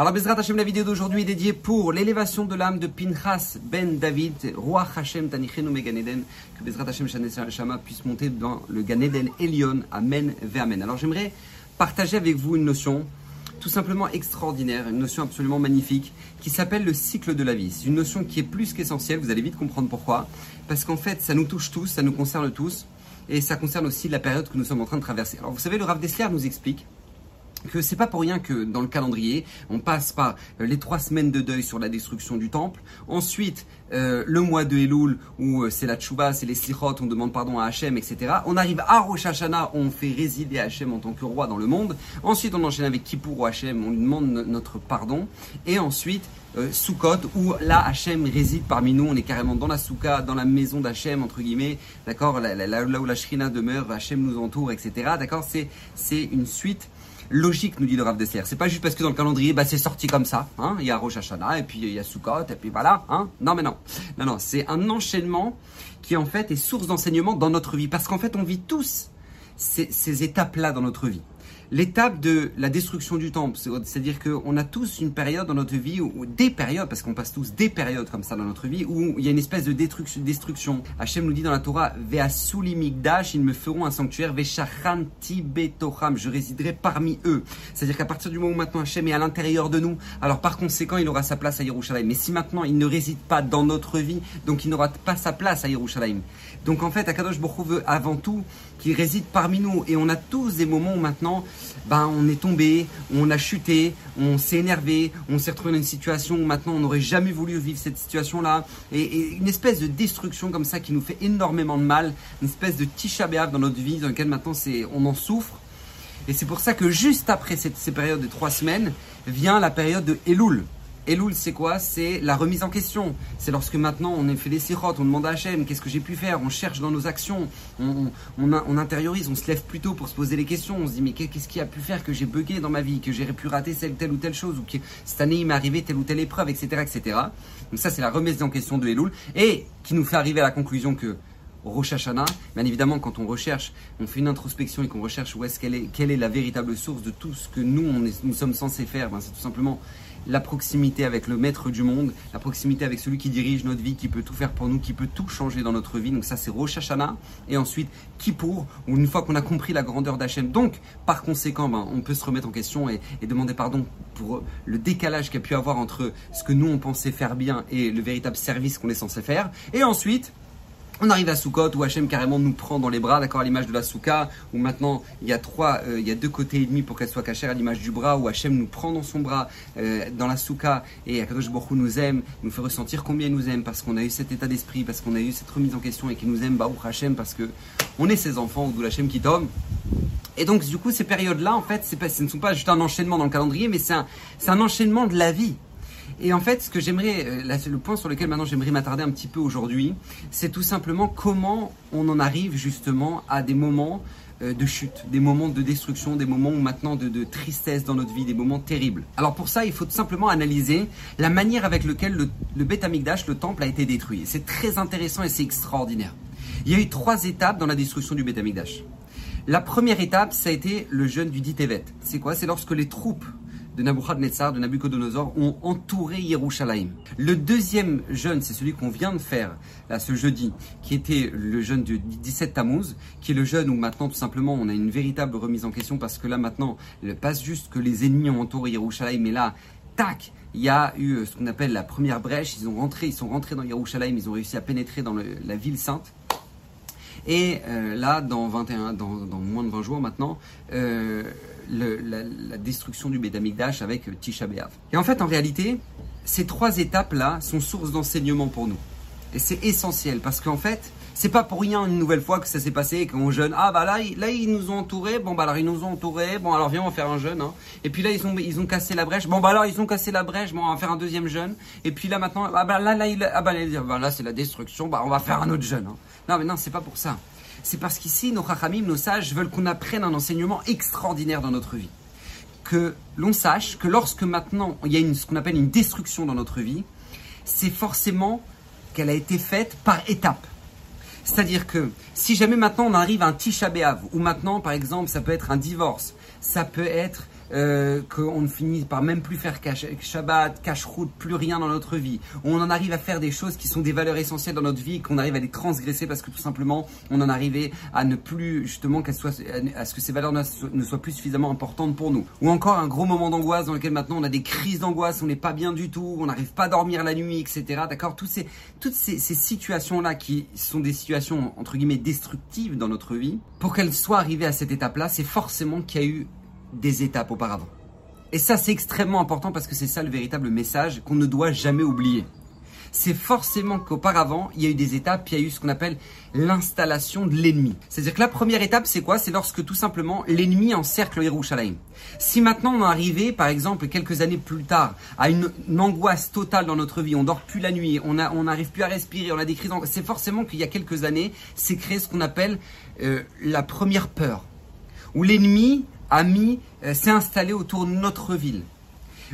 Alors, Bezrat Hashem, la vidéo d'aujourd'hui est dédiée pour l'élévation de l'âme de Pinchas ben David, roi Hashem Tanichenu Meganeden, que Bezrat Hashem Shama puisse monter dans le Ganeden Elion. Amen, Amen. Alors, j'aimerais partager avec vous une notion tout simplement extraordinaire, une notion absolument magnifique qui s'appelle le cycle de la vie. C'est une notion qui est plus qu'essentielle, vous allez vite comprendre pourquoi. Parce qu'en fait, ça nous touche tous, ça nous concerne tous, et ça concerne aussi la période que nous sommes en train de traverser. Alors, vous savez, le Rav Dessler nous explique que c'est pas pour rien que dans le calendrier, on passe par euh, les trois semaines de deuil sur la destruction du temple, ensuite euh, le mois de Elul où euh, c'est la tchouba, c'est les slichot, on demande pardon à Hachem, etc. On arrive à Rosh Hashanah, on fait résider Hachem en tant que roi dans le monde. Ensuite, on enchaîne avec Kippour ou Hachem, on lui demande notre pardon. Et ensuite, euh, Sukkot, où là Hachem réside parmi nous, on est carrément dans la Souka, dans la maison d'Hachem, entre guillemets, d'accord, là, là, où la Shrina demeure, Hachem nous entoure, etc. D'accord, c'est, c'est une suite logique, nous dit le Rav Dessler. C'est pas juste parce que dans le calendrier, bah, c'est sorti comme ça. Hein. Il y a Rosh Hashanah, et puis il y a Sukkot, et puis voilà. Hein. Non, mais non. Non, non, c'est un enchaînement qui en fait est source d'enseignement dans notre vie. Parce qu'en fait, on vit tous ces étapes-là dans notre vie l'étape de la destruction du temple. C'est-à-dire qu'on a tous une période dans notre vie, ou des périodes, parce qu'on passe tous des périodes comme ça dans notre vie, où il y a une espèce de destruction. Hachem nous dit dans la Torah, Ve'asuli migdash, ils me feront un sanctuaire, Ve'shachan tibetocham, je résiderai parmi eux. C'est-à-dire qu'à partir du moment où maintenant Hachem est à l'intérieur de nous, alors par conséquent, il aura sa place à Yerushalayim. Mais si maintenant il ne réside pas dans notre vie, donc il n'aura pas sa place à Yerushalayim. Donc en fait, Akadosh Baruch veut avant tout qu'il réside parmi nous. Et on a tous des moments où maintenant, ben, on est tombé, on a chuté, on s'est énervé, on s'est retrouvé dans une situation où maintenant on n'aurait jamais voulu vivre cette situation-là. Et, une espèce de destruction comme ça qui nous fait énormément de mal, une espèce de tisha dans notre vie dans lequel maintenant on en souffre. Et c'est pour ça que juste après cette, ces périodes de trois semaines vient la période de Elul. Elul, c'est quoi? C'est la remise en question. C'est lorsque maintenant on fait des sirotes, on demande à Hachem qu'est-ce que j'ai pu faire, on cherche dans nos actions, on, on, intériorise, on se lève plus tôt pour se poser les questions, on se dit mais qu'est-ce qui a pu faire que j'ai bugué dans ma vie, que j'ai pu rater telle, telle ou telle chose, ou que cette année il m'est arrivé telle ou telle épreuve, etc. etc. Donc ça c'est la remise en question de Elul, et qui nous fait arriver à la conclusion que Rosh Hashanah, bien évidemment, quand on recherche, on fait une introspection et qu'on recherche où est-ce qu'elle est, quelle est la véritable source de tout ce que nous, sommes censés faire, ben, c'est tout simplement la proximité avec le maître du monde, la proximité avec celui qui dirige notre vie, qui peut tout faire pour nous, qui peut tout changer dans notre vie. Donc ça c'est Rosh Hashanah. Et ensuite Kippour, où une fois qu'on a compris la grandeur d'Hachem, donc par conséquent ben, on peut se remettre en question et, et demander pardon pour le décalage qu'il y a pu avoir entre ce que nous on pensait faire bien et le véritable service qu'on est censé faire. Et ensuite on arrive à Soukot où Hachem carrément nous prend dans les bras, d'accord, à l'image de la Souka, où maintenant il y a trois, euh, il y a deux côtés et demi pour qu'elle soit cachée à l'image du bras, où Hachem nous prend dans son bras, euh, dans la Souka, et Akadosh Baruch nous aime, nous fait ressentir combien il nous aime, parce qu'on a eu cet état d'esprit, parce qu'on a eu cette remise en question et qu'il nous aime, Baruch Hachem, parce que on est ses enfants, ou d'où Hachem qui tombe. Et donc, du coup, ces périodes-là, en fait, ce ne sont pas juste un enchaînement dans le calendrier, mais c'est un, un enchaînement de la vie. Et en fait, ce que j'aimerais, euh, le point sur lequel maintenant j'aimerais m'attarder un petit peu aujourd'hui, c'est tout simplement comment on en arrive justement à des moments euh, de chute, des moments de destruction, des moments maintenant de, tristesse dans notre vie, des moments terribles. Alors pour ça, il faut tout simplement analyser la manière avec laquelle le, le Beth Amikdash, le temple, a été détruit. C'est très intéressant et c'est extraordinaire. Il y a eu trois étapes dans la destruction du Beth Amikdash. La première étape, ça a été le jeûne du dit C'est quoi? C'est lorsque les troupes de Nabuchodonosor, de Nabucodonosor, ont entouré Yerushalayim. Le deuxième jeûne, c'est celui qu'on vient de faire là ce jeudi, qui était le jeûne du 17 Tammuz, qui est le jeûne où maintenant tout simplement on a une véritable remise en question parce que là maintenant, pas juste que les ennemis ont entouré Yerushalayim, mais là, tac, il y a eu euh, ce qu'on appelle la première brèche. Ils ont rentré, ils sont rentrés dans Yerushalayim, ils ont réussi à pénétrer dans la ville sainte. Et euh, là, dans 21, dans, moins de 20 jours maintenant, euh, la, destruction du Bédamikdash avec euh, Tisha B'Av. Et en fait, en réalité, ces trois étapes-là sont source d'enseignement pour nous. Et c'est essentiel parce qu'en fait, c'est pas pour rien une nouvelle fois que ça s'est passé qu'on jeûne. Ah bah là, là ils nous ont entourés. Bon bah alors ils nous ont entourés. Bon alors viens on va faire un jeûne. Hein. Et puis là ils ont ils ont cassé la brèche. Bon bah alors ils ont cassé la brèche. Bon on va faire un deuxième jeûne. Et puis là maintenant ah bah là là il, ah bah, bah là, c'est la destruction. Bah on va faire un autre jeûne. Hein. Non mais non c'est pas pour ça c'est parce qu'ici, nos chachamim, nos sages, veulent qu'on apprenne un enseignement extraordinaire dans notre vie. Que l'on sache que lorsque maintenant il y a une, ce qu'on appelle une destruction dans notre vie, c'est forcément qu'elle a été faite par étapes. C'est-à-dire que si jamais maintenant on arrive à un tisha ou maintenant par exemple ça peut être un divorce, ça peut être euh, qu'on ne finit par même plus faire Shabbat, cache-route, plus rien dans notre vie. On en arrive à faire des choses qui sont des valeurs essentielles dans notre vie, qu'on arrive à les transgresser parce que tout simplement, on en arrive à ne plus, justement, qu'elles soient, à ce que ces valeurs ne soient plus suffisamment importantes pour nous. Ou encore un gros moment d'angoisse dans lequel maintenant on a des crises d'angoisse, on n'est pas bien du tout, on n'arrive pas à dormir la nuit, etc. D'accord? Toutes ces, ces situations-là qui sont des situations, entre guillemets, destructives dans notre vie, pour qu'elles soient arrivées à cette étape-là, c'est forcément qu'il y a eu des étapes auparavant. Et ça, c'est extrêmement important parce que c'est ça le véritable message qu'on ne doit jamais oublier. C'est forcément qu'auparavant, il y a eu des étapes, il y a eu ce qu'on appelle l'installation de l'ennemi. C'est-à-dire que la première étape, c'est quoi? C'est lorsque tout simplement l'ennemi encercle Yerushalayim. Si maintenant on est arrivé, par exemple, quelques années plus tard, à une, angoisse totale dans notre vie, on dort plus la nuit, on n'arrive on plus à respirer, on a des crises c'est forcément qu'il y a quelques années, c'est créé ce qu'on appelle euh, la première peur, où l'ennemi a mis, euh, s'est installé autour de notre ville.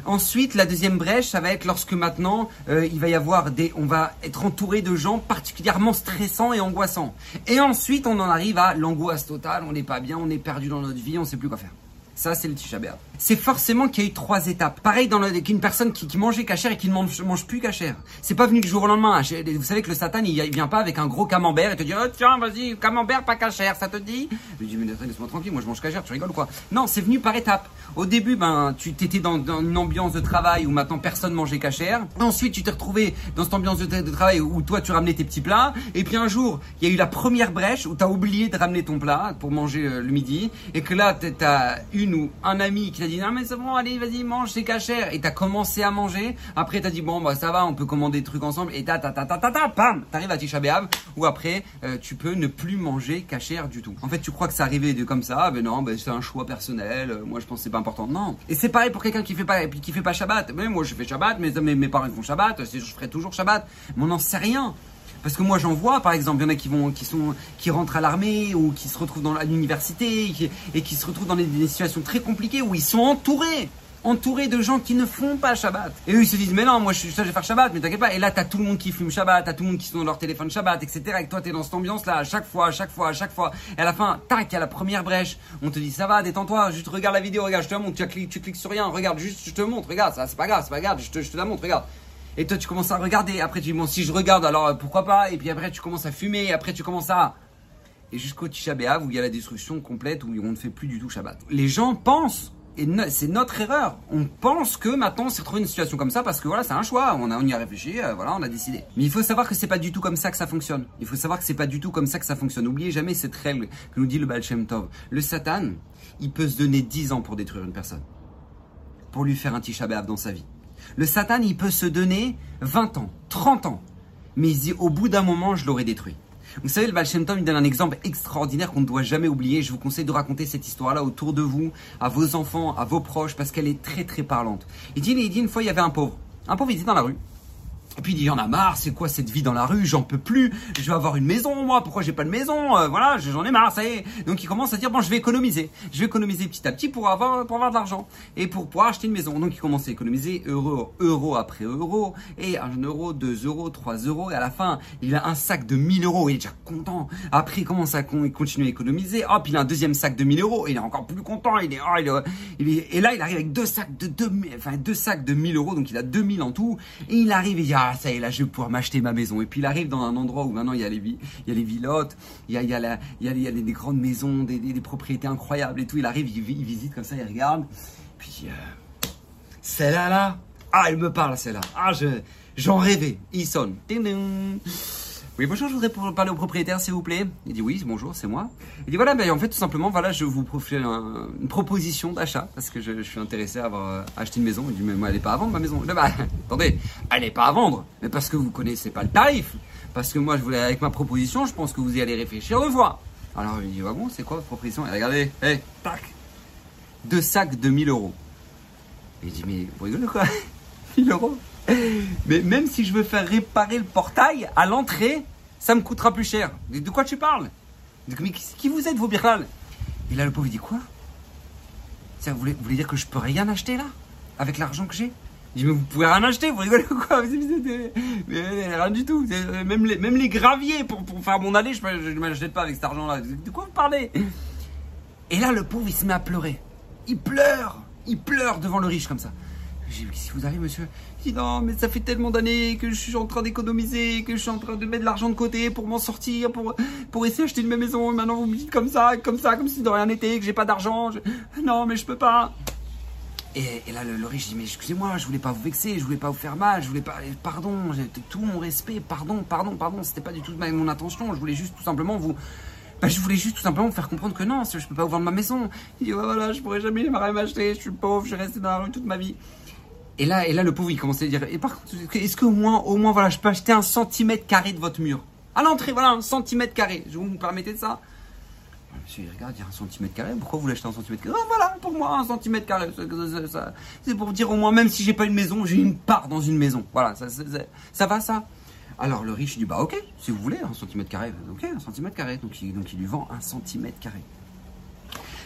Ensuite, la deuxième brèche, ça va être lorsque maintenant euh, il va y avoir des, on va être entouré de gens particulièrement stressants et angoissants. Et ensuite, on en arrive à l'angoisse totale. On n'est pas bien, on est perdu dans notre vie, on ne sait plus quoi faire. Ça, c'est le Tisha C'est forcément qu'il y a eu trois étapes. Pareil dans qu'une personne qui, mangeait cachère et qui ne mange, mange plus cachère. C'est pas venu du jour au lendemain. Vous savez que le Satan, il, vient pas avec un gros camembert et te dit oh, tiens, vas-y, camembert pas cachère, ça te dit? Je lui dis mais laisse-moi tranquille, moi je mange cachère, tu rigoles quoi? Non, c'est venu par étapes. Au début, ben, tu t'étais dans, une ambiance de travail où maintenant personne mangeait cachère. Ensuite, tu t'es retrouvé dans cette ambiance de, travail où toi tu ramenais tes petits plats. Et puis un jour, il y a eu la première brèche où tu as oublié de ramener ton plat pour manger euh, le midi. Et que là, tu as une ou un ami qui t'a dit non mais c'est bon allez vas-y mange c'est cachère et t'as commencé à manger. Après t'as dit bon bah ça va on peut commander des trucs ensemble. Et ta ta ta ta ta ta pam t'arrives à Tisha ou après euh, tu peux ne plus manger cachère du tout. En fait tu crois que c'est arrivé de comme ça mais non bah, c'est un choix personnel euh, moi je pense c'est pas important. Non. Et c'est pareil pour quelqu'un qui fait pas qui fait pas Shabbat. Mais moi je fais Shabbat mais mes, mes parents font Shabbat je ferai toujours Shabbat. Mais on n'en sait rien parce que moi j'en vois, par exemple, il y en a qui rentrent à l'armée ou qui se retrouvent dans l'université et qui se retrouvent dans des, situations très compliquées où ils sont entourés entourés de gens qui ne font pas Shabbat. Et eux, ils se disent, mais non, moi, je, vais faire Shabbat, mais t'inquiète pas. Et là, t'as tout le monde qui fume Shabbat, t'as tout le monde qui sont dans leur téléphone Shabbat, etc. Et toi, t'es dans cette ambiance-là, à chaque fois, à chaque fois, à chaque fois. Et à la fin, tac, à la première brèche, on te dit, ça va, détends-toi, juste regarde la vidéo, regarde, je te montre, tu cliques, tu cliques sur rien, regarde, juste, je te montre, regarde, ça, c'est pas grave, c'est pas grave, je te, je te la montre, regarde. Et toi, tu commences à regarder. Après, tu dis, bon, si je regarde, alors euh, pourquoi pas? Et puis après, tu commences à fumer. Et après, tu commences à. Et jusqu'au Tisha B'Av où il y a la destruction complète, où on ne fait plus du tout Shabbat. Les gens pensent, et c'est notre erreur, on pense que maintenant on s'est retrouvé une situation comme ça parce que voilà, c'est un choix, on, a, on y a réfléchi, euh, voilà, on a décidé. Mais il faut savoir que c'est pas du tout comme ça que ça fonctionne. Il faut savoir que c'est pas du tout comme ça que ça fonctionne. N'oubliez jamais cette règle que nous dit le Baal Shem Tov. Le Satan, il peut se donner 10 ans pour détruire une personne. Pour lui faire un Tisha B'Av dans sa vie. Le Satan, il peut se donner 20 ans, 30 ans. Mais il dit, au bout d'un moment, je l'aurai détruit. Vous savez, le Baal Shem il donne un exemple extraordinaire qu'on ne doit jamais oublier. Je vous conseille de raconter cette histoire-là autour de vous, à vos enfants, à vos proches, parce qu'elle est très très parlante. Il dit, il dit une fois, il y avait un pauvre. Un pauvre, il était dans la rue. Et puis il dit, y en a marre, c'est quoi cette vie dans la rue, j'en peux plus, je vais avoir une maison, moi, pourquoi j'ai pas de maison, euh, voilà, j'en ai marre, ça y est. Donc il commence à dire, bon, je vais économiser, je vais économiser petit à petit pour avoir, pour avoir de l'argent, et pour pouvoir acheter une maison. Donc il commence à économiser euro, euro après euro, et un euro, deux euros, trois euros, et à la fin, il a un sac de 1000 euros, il est déjà content. Après, il commence à continuer à économiser, hop, il a un deuxième sac de 1000 euros, il est encore plus content, il est, oh, il est, et là, il arrive avec deux sacs de deux, enfin, deux sacs de 1000 euros, donc il a 2000 en tout, et il arrive, et il dit, ah, ça y est, là, je vais pouvoir m'acheter ma maison. Et puis il arrive dans un endroit où maintenant il y a les, il y a les villottes, il y a, il il y a, des grandes maisons, des, des, propriétés incroyables et tout. Il arrive, il, visite comme ça, il regarde. Puis, euh, celle-là, là, ah, elle me parle, celle-là. Ah, je, j'en rêvais. Il sonne. Oui, bonjour, je voudrais parler au propriétaire, s'il vous plaît. Il dit oui, bonjour, c'est moi. Il dit voilà, ben, en fait, tout simplement, voilà, je vous fais une proposition d'achat parce que je, suis intéressé à avoir euh, acheté une maison. Il dit mais moi, elle n'est pas à vendre ma maison. bah, attendez, elle n'est pas à vendre, mais parce que vous connaissez pas le tarif. Parce que moi, je voulais avec ma proposition, je pense que vous y allez réfléchir deux fois. Alors il dit ah bon, c'est quoi votre proposition? Et regardez, hé, tac, deux sacs de 1000 euros. il dit mais vous rigolez quoi? 1000 euros? Mais même si je veux faire réparer le portail à l'entrée, ça me coûtera plus cher. De quoi tu parles? Mais qui vous êtes, vos birlal Et là, le pauvre, il dit quoi? Vous voulez, vous dire que je peux rien acheter là? Avec l'argent que j'ai? Il dit, mais vous pouvez rien acheter, vous rigolez ou quoi? Rien du tout. Même les, même les graviers pour, pour faire mon allée, je ne m'achète pas avec cet argent-là. De quoi vous parlez? Et là, le pauvre, il se met à pleurer. Il pleure Il pleure devant le riche comme ça. J'ai dit, qu'est-ce vous arrive, monsieur Il dit, non, mais ça fait tellement d'années que je suis en train d'économiser, que je suis en train de mettre de l'argent de côté pour m'en sortir, pour, pour essayer d'acheter une maison. Et maintenant, vous me dites comme ça, comme ça, comme si de rien n'était, que j'ai pas d'argent. Non, mais je peux pas. Et, là, le, le riche dit, mais excusez-moi, je voulais pas vous vexer, je voulais pas vous faire mal, je voulais pas, pardon, j'ai tout mon respect, pardon, pardon, pardon, c'était pas du tout mon intention, je voulais juste tout simplement vous, bah, je voulais juste tout simplement vous faire comprendre que non, je peux pas vous vendre ma maison. Il dit, ouais, voilà, je pourrais jamais m'acheter, je suis pauvre, je suis resté dans la rue toute ma vie. Et là, et là, le pauvre, il commençait à dire, et par contre, est-ce qu'au moins, au moins, voilà, je peux acheter un centimètre carré de votre mur? À l'entrée, voilà, un centimètre carré. Je vous me permettez de ça? Monsieur, il regarde, il y a un centimètre carré. Pourquoi vous l'achetez un centimètre carré? Ah, Voilà, pour moi, un centimètre carré. C'est pour dire au moins, même si j'ai pas une maison, j'ai une part dans une maison. Voilà, ça- ça va, ça Alors le riche, il dit, bah ok, si vous voulez, un centimètre carré. Ok, un centimètre carré. Donc il, donc il lui vend un centimètre carré.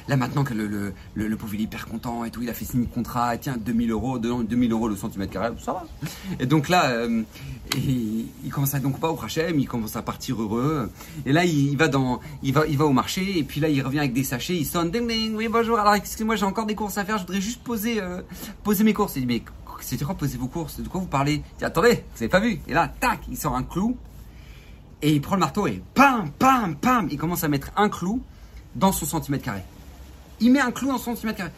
Là maintenant que le, le, le, le pauvre il est hyper content et tout, il a fait signer le contrat, tiens 2000 euros, 2000 euros le centimètre carré, ça va. Et donc là, euh, il, commence à donc pas au Prachem, il commence à partir heureux. Et là il, va dans, il va, il va au marché et puis là il revient avec des sachets, il sonne, ding ding, oui bonjour. Alors excusez-moi, j'ai encore des courses à faire, je voudrais juste poser, euh, poser mes courses. Il dit mais c'est quoi poser vos courses? De quoi vous parlez? Il attendez, vous avez pas vu? Et là tac, il sort un clou et il prend le marteau et pam pam pam, il commence à mettre un clou dans son centimètre carré. Il met un clou en centimètre carré.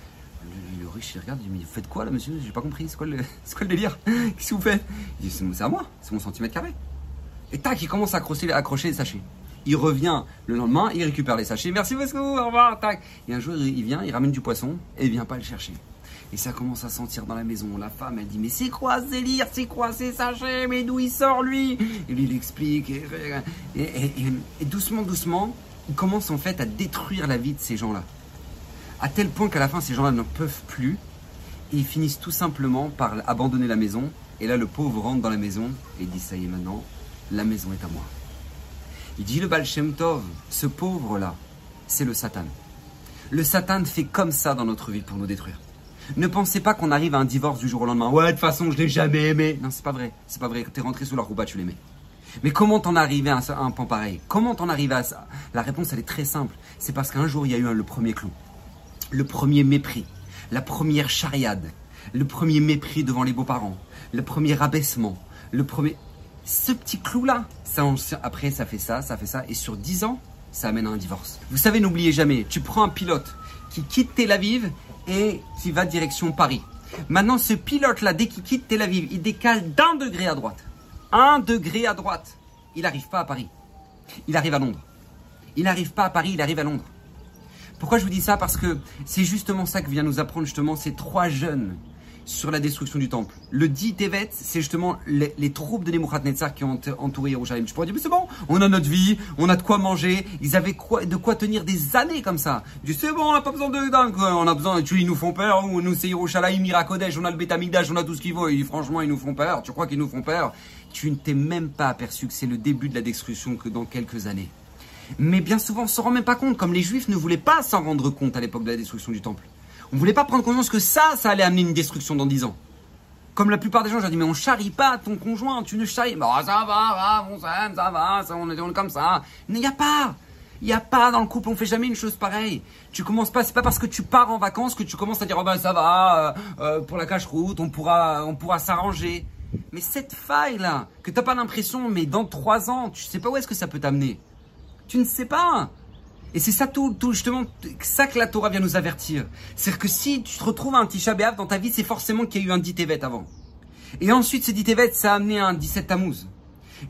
Le, le riche, il regarde, il dit, mais vous faites quoi là, monsieur? J'ai pas compris, c'est quoi le, c'est quoi le délire? Qu'est-ce que vous faites? Il dit, c'est à moi, c'est mon centimètre carré. Et tac, il commence à accrocher, accrocher les sachets. Il revient le lendemain, il récupère les sachets. Merci beaucoup, au revoir, tac. Et un jour, il vient, il ramène du poisson et il vient pas le chercher. Et ça commence à sentir dans la maison. La femme, elle dit, mais c'est quoi ce délire? C'est quoi ces sachets? Mais d'où il sort, lui? Et lui, il explique. Et, et- et- et- et doucement, doucement, il commence en fait à détruire la vie de ces gens-là à tel point qu'à la fin, ces gens-là n'en peuvent plus. Ils finissent tout simplement par abandonner la maison. Et là, le pauvre rentre dans la maison et dit Ça y est, maintenant, la maison est à moi. Il dit Le Baal Tov, ce pauvre-là, c'est le Satan. Le Satan fait comme ça dans notre vie pour nous détruire. Ne pensez pas qu'on arrive à un divorce du jour au lendemain. Ouais, de toute façon, je l'ai jamais aimé. Non, c'est pas vrai. C'est pas vrai. T'es rentré sous la roupa, tu l'aimais. Mais comment t'en es arrivé à un, un pan pareil? Comment t'en es arrivé à ça? La réponse, elle est très simple. C'est parce qu'un jour, il y a eu le premier clou le premier mépris, la première chariade, le premier mépris devant les beaux-parents, le premier abaissement, le premier... Ce petit clou-là, après ça fait ça, ça fait ça, et sur 10 ans, ça amène à un divorce. Vous savez, n'oubliez jamais, tu prends un pilote qui quitte Tel Aviv et qui va direction Paris. Maintenant, ce pilote-là, dès qu'il quitte Tel Aviv, il décale d'un degré à droite. Un degré à droite. Il n'arrive pas à Paris. Il arrive à Londres. Il n'arrive pas à Paris, il arrive à Londres. Pourquoi je vous dis ça Parce que c'est justement ça que vient nous apprendre justement ces trois jeunes sur la destruction du temple. Le dit Tevet, c'est justement les, troupes de Nebuchadnezzar qui ont entouré Jérusalem. Je pourrais dire, mais c'est bon, on a notre vie, on a de quoi manger. Ils avaient quoi, de quoi tenir des années comme ça. Je dis, c'est bon, on n'a pas besoin de dingue, on a besoin, tu, ils nous font peur, ou nous c'est Yerushalayim, Mirakodesh, on a le Betamigdash, on a tout ce qu'il faut. Et franchement, ils nous font peur. Tu crois qu'ils nous font peur? Tu ne t'es même pas aperçu que c'est le début de la destruction que dans quelques années. Mais bien souvent, on se rend même pas compte, comme les Juifs ne voulaient pas s'en rendre compte à l'époque de la destruction du temple. On voulait pas prendre conscience que ça, ça allait amener une destruction dans 10 ans. Comme la plupart des gens, je leur dis, mais on charrie pas ton conjoint, tu ne charries. Bah, ça va, on s'aime, ça va, ça, on est comme ça. Il n'y a pas. Il n'y a pas dans le couple, on fait jamais une chose pareille. Tu commences pas, c'est pas parce que tu pars en vacances que tu commences à dire, oh ben ça va, euh, euh, pour la cache-route, on pourra, on pourra s'arranger. Mais cette faille-là, que t'as pas l'impression, mais dans trois ans, tu sais pas où est-ce que ça peut t'amener. Tu ne sais pas. Et c'est ça tout, tout justement, ça que la Torah vient nous avertir. C'est-à-dire que si tu te retrouves à un Tisha B'Av dans ta vie, c'est forcément qu'il y a eu un dit Tevet avant. Et ensuite, ce dit Tevet, ça a amené un 17 Tammuz.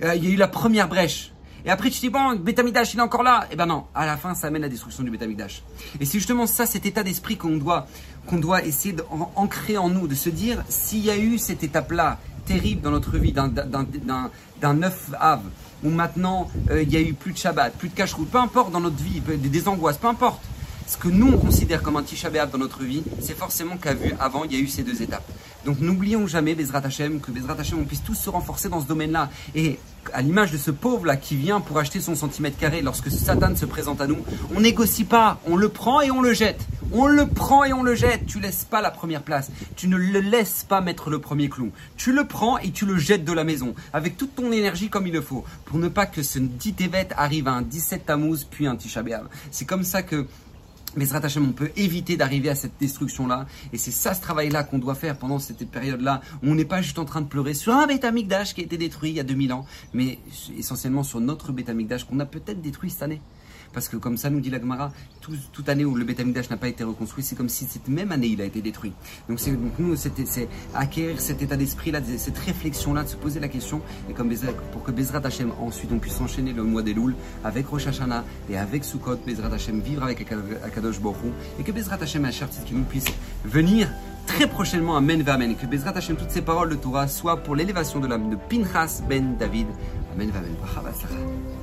Euh, il y a eu la première brèche. Et après, tu te dis, bon, Betamidash, il est encore là. Eh ben non, à la fin, ça amène la destruction du Betamidash. Et c'est justement ça, cet état d'esprit qu'on doit, qu'on doit essayer d'ancrer en nous, de se dire, s'il y a eu cette étape-là, terrible dans notre vie, d'un 9 Av, où maintenant, euh, il y a eu plus de Shabbat, plus de cache peu importe dans notre vie, des, angoisses, peu importe. Ce que nous, on considère comme un Tisha dans notre vie, c'est forcément qu'à vue, avant, il y a eu ces deux étapes. Donc n'oublions jamais, Bezrat Hashem, que Bezrat Hashem, on puisse tous se renforcer dans ce domaine-là. Et à l'image de ce pauvre-là qui vient pour acheter son centimètre carré lorsque Satan se présente à nous, on négocie pas, on le prend et on le jette. On le prend et on le jette. Tu laisses pas la première place. Tu ne le laisses pas mettre le premier clou. Tu le prends et tu le jettes de la maison avec toute ton énergie comme il le faut pour ne pas que ce dit évet arrive à un 17 Tammuz puis un Tisha. C'est comme ça que Bezrat Hashem, on peut éviter d'arriver à cette destruction-là. Et c'est ça ce travail-là qu'on doit faire pendant cette période-là. On n'est pas juste en train de pleurer sur un Amikdash qui a été détruit il y a 2000 ans, mais essentiellement sur notre Amikdash qu'on a peut-être détruit cette année. Parce que comme ça nous dit la Gemara, toute année où le Beth Amikdash n'a pas été reconstruit, c'est comme si cette même année il a été détruit. Donc, c'est, nous, c'est acquérir cet état d'esprit-là, cette réflexion-là, de se poser la question, et pour que Bezrat Hashem ensuite on puisse enchaîner le mois des avec Rosh et avec Sukkot, Bezrat Hashem vivre avec Akadosh Baruch et que Bezrat Hashem Hachartit qui nous puisse venir très prochainement Amen Amen et que Bezrat Hashem toutes ces paroles de Torah soient pour l'élévation de l'âme de Pinchas ben David Amen Amen.